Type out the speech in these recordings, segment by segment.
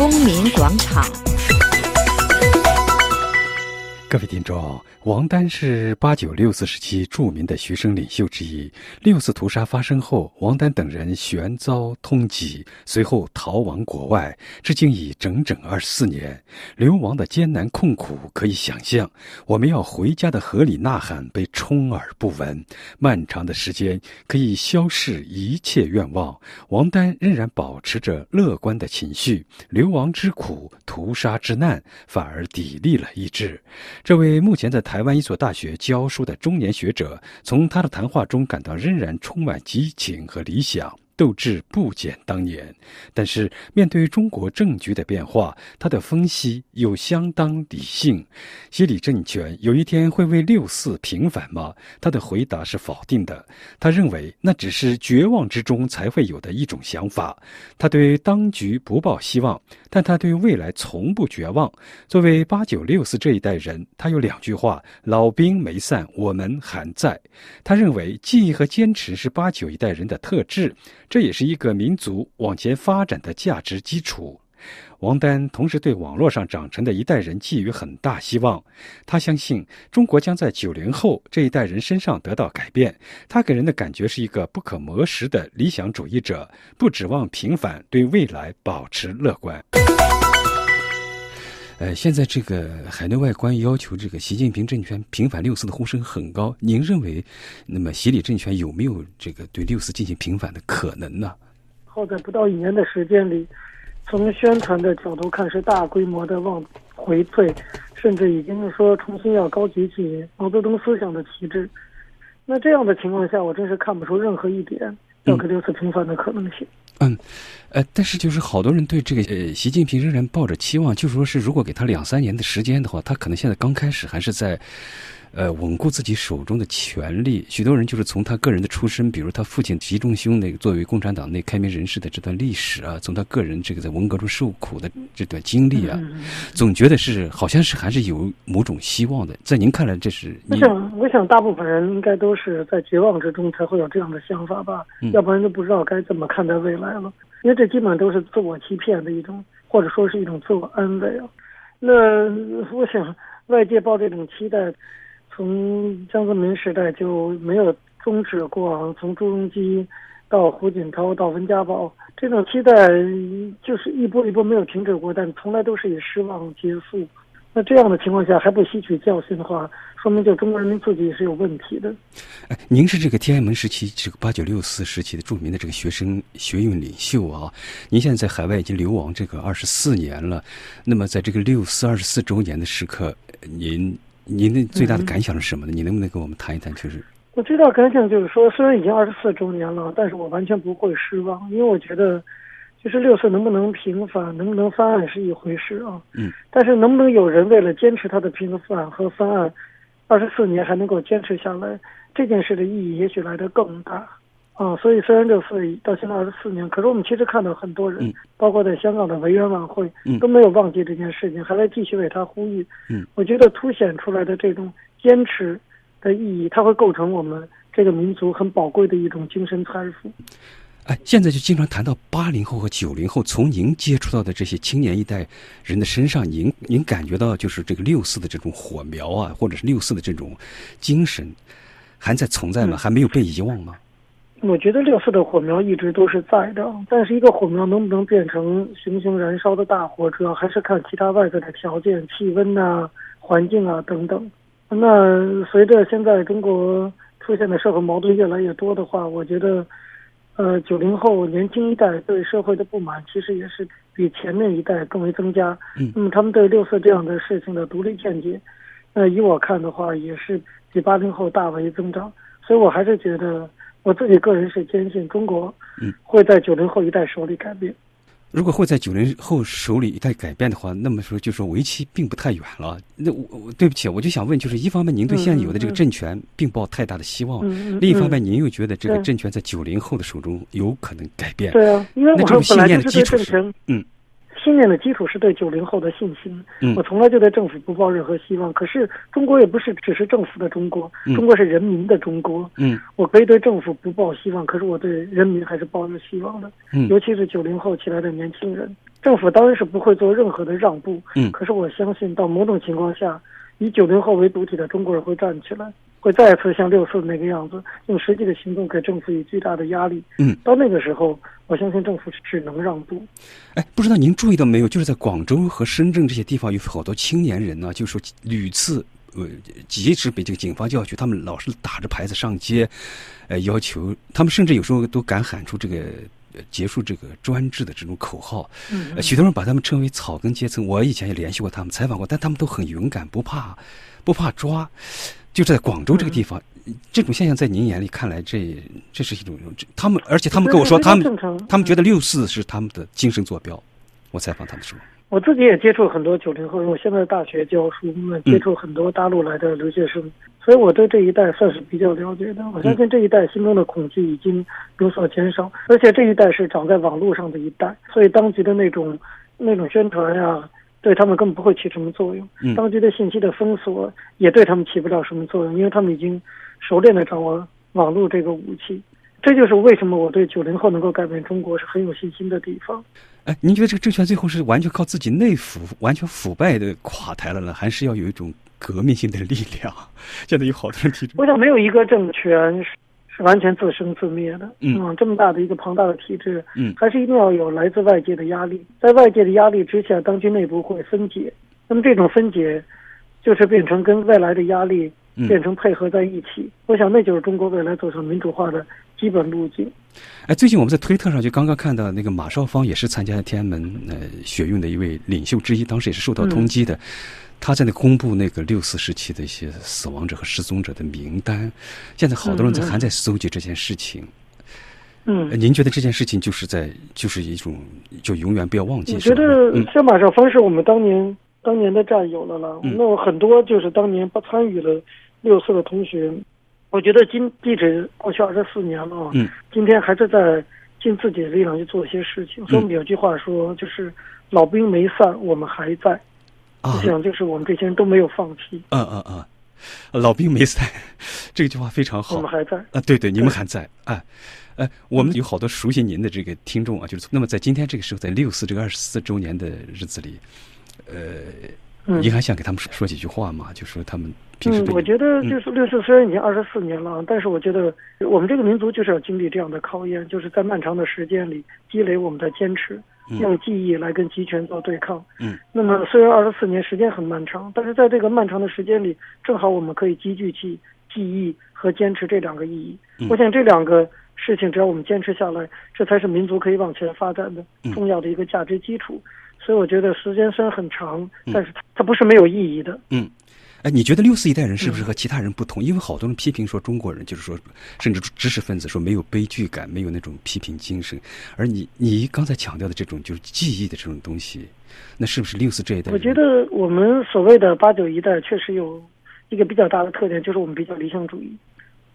公民广场。各位听众，王丹是八九六四时期著名的学生领袖之一。六四屠杀发生后，王丹等人悬遭通缉，随后逃亡国外，至今已整整二十四年。流亡的艰难困苦可以想象。我们要回家的合理呐喊被充耳不闻。漫长的时间可以消逝一切愿望。王丹仍然保持着乐观的情绪。流亡之苦，屠杀之难，反而砥砺了意志。这位目前在台湾一所大学教书的中年学者，从他的谈话中感到仍然充满激情和理想。斗志不减当年，但是面对中国政局的变化，他的分析又相当理性。习李政权有一天会为六四平反吗？他的回答是否定的。他认为那只是绝望之中才会有的一种想法。他对当局不抱希望，但他对未来从不绝望。作为八九六四这一代人，他有两句话：老兵没散，我们还在。他认为记忆和坚持是八九一代人的特质。这也是一个民族往前发展的价值基础。王丹同时对网络上长成的一代人寄予很大希望。他相信中国将在九零后这一代人身上得到改变。他给人的感觉是一个不可磨蚀的理想主义者，不指望平凡，对未来保持乐观。呃，现在这个海内外关于要求这个习近平政权平反六四的呼声很高。您认为，那么习李政权有没有这个对六四进行平反的可能呢？后在不到一年的时间里，从宣传的角度看是大规模的往回退，甚至已经说重新要高举起毛泽东思想的旗帜。那这样的情况下，我真是看不出任何一点要给六次平反的可能性。嗯，呃，但是就是好多人对这个呃，习近平仍然抱着期望，就说是如果给他两三年的时间的话，他可能现在刚开始还是在。呃，稳固自己手中的权力，许多人就是从他个人的出身，比如他父亲习仲勋那个作为共产党内开明人士的这段历史啊，从他个人这个在文革中受苦的这段经历啊，总觉得是好像是还是有某种希望的。在您看来，这是？我想，我想大部分人应该都是在绝望之中才会有这样的想法吧，要不然就不知道该怎么看待未来了。因为这基本上都是自我欺骗的一种，或者说是一种自我安慰啊。那我想，外界抱这种期待。从江泽民时代就没有终止过，从朱镕基到胡锦涛到温家宝，这种期待就是一波一波没有停止过，但从来都是以失望结束。那这样的情况下还不吸取教训的话，说明就中国人民自己是有问题的。哎，您是这个天安门时期这个八九六四时期的著名的这个学生学运领袖啊，您现在在海外已经流亡这个二十四年了，那么在这个六四二十四周年的时刻，您。您的最大的感想是什么呢？你能不能跟我们谈一谈？就是我最大感想就是说，虽然已经二十四周年了，但是我完全不会失望，因为我觉得，就是六四能不能平反，能不能翻案是一回事啊。嗯。但是能不能有人为了坚持他的平反和翻案，二十四年还能够坚持下来，这件事的意义也许来得更大。啊，所以虽然这四到现在二十四年，可是我们其实看到很多人，包括在香港的维园晚会，都没有忘记这件事情，还在继续为他呼吁。嗯，我觉得凸显出来的这种坚持的意义，它会构成我们这个民族很宝贵的一种精神财富。哎，现在就经常谈到八零后和九零后，从您接触到的这些青年一代人的身上，您您感觉到就是这个六四的这种火苗啊，或者是六四的这种精神，还在存在吗？还没有被遗忘吗？我觉得六四的火苗一直都是在的，但是一个火苗能不能变成熊熊燃烧的大火，主要还是看其他外在的条件，气温啊、环境啊等等。那随着现在中国出现的社会矛盾越来越多的话，我觉得，呃，九零后年轻一代对社会的不满其实也是比前面一代更为增加。嗯。那么他们对六四这样的事情的独立见解，那以我看的话，也是比八零后大为增长。所以我还是觉得。我自己个人是坚信中国，嗯，会在九零后一代手里改变。如果会在九零后手里一代改变的话，那么说就说为期并不太远了。那我我对不起，我就想问，就是一方面您对现有的这个政权并抱太大的希望，另一方面您又觉得这个政权在九零后的手中有可能改变。对啊，因为我们本来就是对政权，嗯。信念的基础是对九零后的信心。我从来就对政府不抱任何希望。可是中国也不是只是政府的中国，中国是人民的中国。嗯，我可以对政府不抱希望，可是我对人民还是抱有希望的。嗯，尤其是九零后起来的年轻人。政府当然是不会做任何的让步。嗯，可是我相信，到某种情况下，以九零后为主体的中国人会站起来，会再次像六四那个样子，用实际的行动给政府以巨大的压力。嗯，到那个时候，我相信政府只能让步。哎，不知道您注意到没有？就是在广州和深圳这些地方，有好多青年人呢，就是说屡次。呃，即使被这个警方叫去，他们老是打着牌子上街，呃，要求他们甚至有时候都敢喊出这个结束这个专制的这种口号。嗯，许多人把他们称为草根阶层。我以前也联系过他们，采访过，但他们都很勇敢，不怕不怕抓。就在广州这个地方，这种现象在您眼里看来，这这是一种他们，而且他们跟我说，他们他们觉得六四是他们的精神坐标。我采访他们说。我自己也接触很多九零后，我现在大学教书，接触很多大陆来的留学生，所以我对这一代算是比较了解的。我相信这一代心中的恐惧已经有所减少，而且这一代是长在网络上的一代，所以当局的那种那种宣传呀，对他们根本不会起什么作用。当局的信息的封锁也对他们起不了什么作用，因为他们已经熟练的掌握网络这个武器。这就是为什么我对九零后能够改变中国是很有信心的地方。哎，您觉得这个政权最后是完全靠自己内腐、完全腐败的垮台了呢，还是要有一种革命性的力量？现在有好多人提出，我想没有一个政权完全自生自灭的。嗯，这么大的一个庞大的体制，嗯，还是一定要有来自外界的压力，在外界的压力之下，当局内部会分解。那么这种分解，就是变成跟外来的压力变成配合在一起。我想那就是中国未来走向民主化的基本路径。哎，最近我们在推特上就刚刚看到那个马少芳，也是参加天安门呃学运的一位领袖之一，当时也是受到通缉的。他在那公布那个六四时期的一些死亡者和失踪者的名单，现在好多人在还在搜集这件事情。嗯，您觉得这件事情就是在就是一种就永远不要忘记？我觉得像马少芳是我们当年当年的战友了了。那很多就是当年不参与了六四的同学。我觉得今地址过去二十四年了，嗯，今天还是在尽自己的力量去做一些事情。所以我们有句话说，就是老兵没散，我们还在。啊，我想就是我们这些人都没有放弃。嗯嗯嗯，老兵没散，这句话非常好。我们还在啊，对对，你们还在。哎，哎，我们有好多熟悉您的这个听众啊，就是那么在今天这个时候，在六四这个二十四周年的日子里，呃，您还想给他们说说几句话吗？就说他们。嗯，我觉得就是六四虽然已经二十四年了，但是我觉得我们这个民族就是要经历这样的考验，就是在漫长的时间里积累我们的坚持，用记忆来跟集权做对抗。嗯，那么虽然二十四年时间很漫长，但是在这个漫长的时间里，正好我们可以积聚起记忆和坚持这两个意义。我想这两个事情，只要我们坚持下来，这才是民族可以往前发展的重要的一个价值基础。所以我觉得时间虽然很长，但是它不是没有意义的。嗯。哎，你觉得六四一代人是不是和其他人不同？因为好多人批评说中国人就是说，甚至知识分子说没有悲剧感，没有那种批评精神。而你你刚才强调的这种就是记忆的这种东西，那是不是六四这一代？我觉得我们所谓的八九一代确实有一个比较大的特点，就是我们比较理想主义，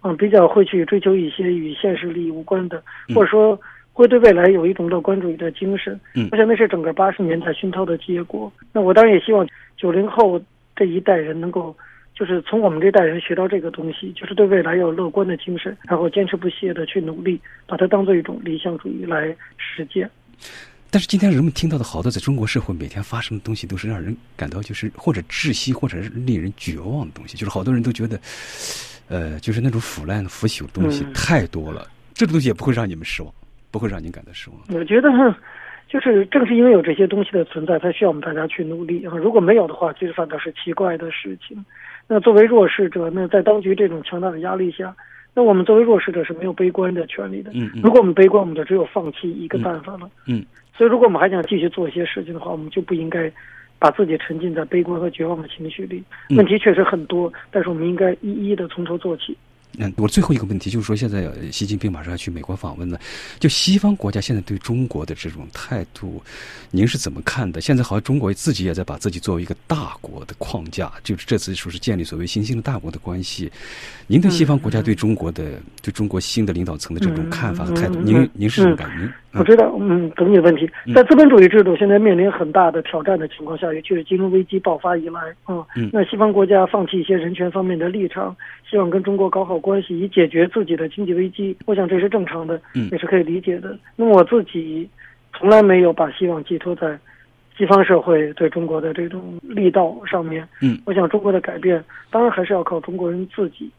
嗯，比较会去追求一些与现实利益无关的，或者说会对未来有一种乐观主义的精神。嗯，我想那是整个八十年代熏陶的结果。那我当然也希望九零后。这一代人能够，就是从我们这代人学到这个东西，就是对未来要有乐观的精神，然后坚持不懈的去努力，把它当做一种理想主义来实践。但是今天人们听到的好多在中国社会每天发生的东西，都是让人感到就是或者窒息，或者是令人绝望的东西。就是好多人都觉得，呃，就是那种腐烂腐朽的东西太多了。这个东西也不会让你们失望，不会让您感到失望。我觉得。就是正是因为有这些东西的存在，才需要我们大家去努力啊！如果没有的话，其实反倒是奇怪的事情。那作为弱势者，那在当局这种强大的压力下，那我们作为弱势者是没有悲观的权利的。嗯嗯。如果我们悲观，我们就只有放弃一个办法了。嗯。所以，如果我们还想继续做一些事情的话，我们就不应该把自己沉浸在悲观和绝望的情绪里。问题确实很多，但是我们应该一一的从头做起。嗯，我最后一个问题就是说，现在习近平马上要去美国访问了，就西方国家现在对中国的这种态度，您是怎么看的？现在好像中国自己也在把自己作为一个大国的框架，就是这次说是建立所谓新兴的大国的关系。您对西方国家对中国的、对中国新的领导层的这种看法和态度，您您是什么感觉？我知道，嗯，懂你的问题。在资本主义制度现在面临很大的挑战的情况下，也就是金融危机爆发以来，啊，那西方国家放弃一些人权方面的立场，希望跟中国搞好关系，以解决自己的经济危机。我想这是正常的，也是可以理解的。那么我自己从来没有把希望寄托在西方社会对中国的这种力道上面。嗯，我想中国的改变，当然还是要靠中国人自己。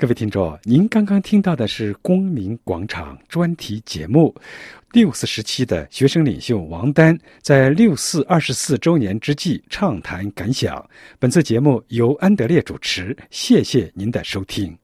各位听众，您刚刚听到的是光明广场专题节目，六四时期的学生领袖王丹在六四二十四周年之际畅谈感想。本次节目由安德烈主持，谢谢您的收听。